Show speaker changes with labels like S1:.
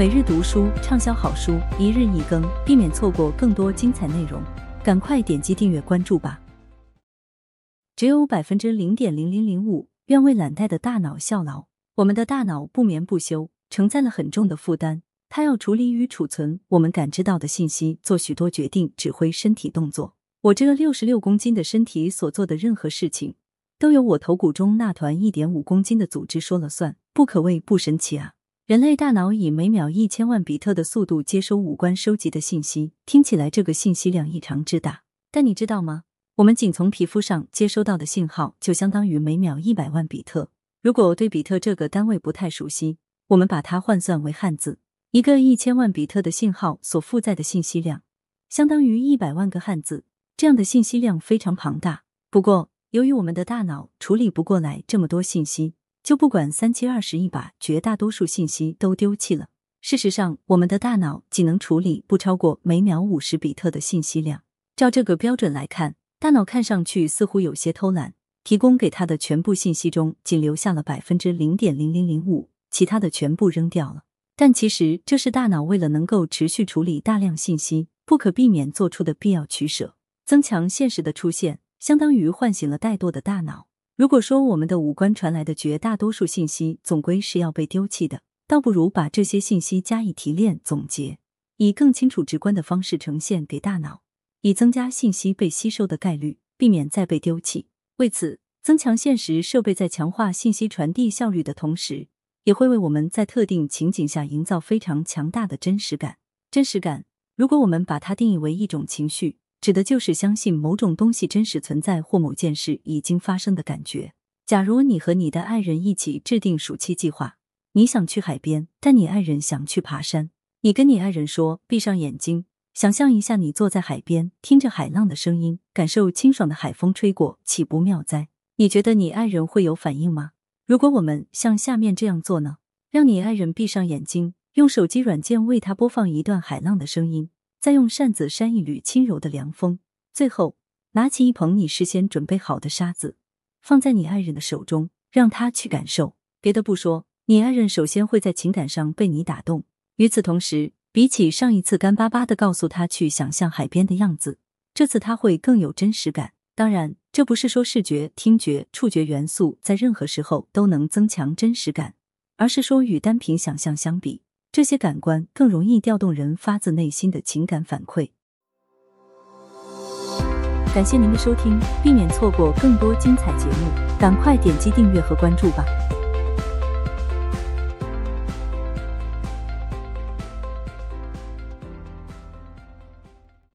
S1: 每日读书畅销好书，一日一更，避免错过更多精彩内容。赶快点击订阅关注吧！只有百分之零点零零零五愿为懒怠的大脑效劳。我们的大脑不眠不休，承载了很重的负担，它要处理与储存我们感知到的信息，做许多决定，指挥身体动作。我这个六十六公斤的身体所做的任何事情，都由我头骨中那团一点五公斤的组织说了算，不可谓不神奇啊！人类大脑以每秒一千万比特的速度接收五官收集的信息，听起来这个信息量异常之大。但你知道吗？我们仅从皮肤上接收到的信号就相当于每秒一百万比特。如果对比特这个单位不太熟悉，我们把它换算为汉字，一个一千万比特的信号所负载的信息量，相当于一百万个汉字。这样的信息量非常庞大。不过，由于我们的大脑处理不过来这么多信息。就不管三七二十一把，绝大多数信息都丢弃了。事实上，我们的大脑仅能处理不超过每秒五十比特的信息量。照这个标准来看，大脑看上去似乎有些偷懒，提供给他的全部信息中仅留下了百分之零点零零零五，其他的全部扔掉了。但其实这是大脑为了能够持续处理大量信息，不可避免做出的必要取舍。增强现实的出现，相当于唤醒了怠惰的大脑。如果说我们的五官传来的绝大多数信息总归是要被丢弃的，倒不如把这些信息加以提炼总结，以更清楚直观的方式呈现给大脑，以增加信息被吸收的概率，避免再被丢弃。为此，增强现实设备在强化信息传递效率的同时，也会为我们在特定情景下营造非常强大的真实感。真实感，如果我们把它定义为一种情绪。指的就是相信某种东西真实存在或某件事已经发生的感觉。假如你和你的爱人一起制定暑期计划，你想去海边，但你爱人想去爬山。你跟你爱人说：“闭上眼睛，想象一下你坐在海边，听着海浪的声音，感受清爽的海风吹过，岂不妙哉？”你觉得你爱人会有反应吗？如果我们像下面这样做呢？让你爱人闭上眼睛，用手机软件为他播放一段海浪的声音。再用扇子扇一缕轻柔的凉风，最后拿起一捧你事先准备好的沙子，放在你爱人的手中，让他去感受。别的不说，你爱人首先会在情感上被你打动。与此同时，比起上一次干巴巴的告诉他去想象海边的样子，这次他会更有真实感。当然，这不是说视觉、听觉、触觉元素在任何时候都能增强真实感，而是说与单凭想象相比。这些感官更容易调动人发自内心的情感反馈。感谢您的收听，避免错过更多精彩节目，赶快点击订阅和关注吧。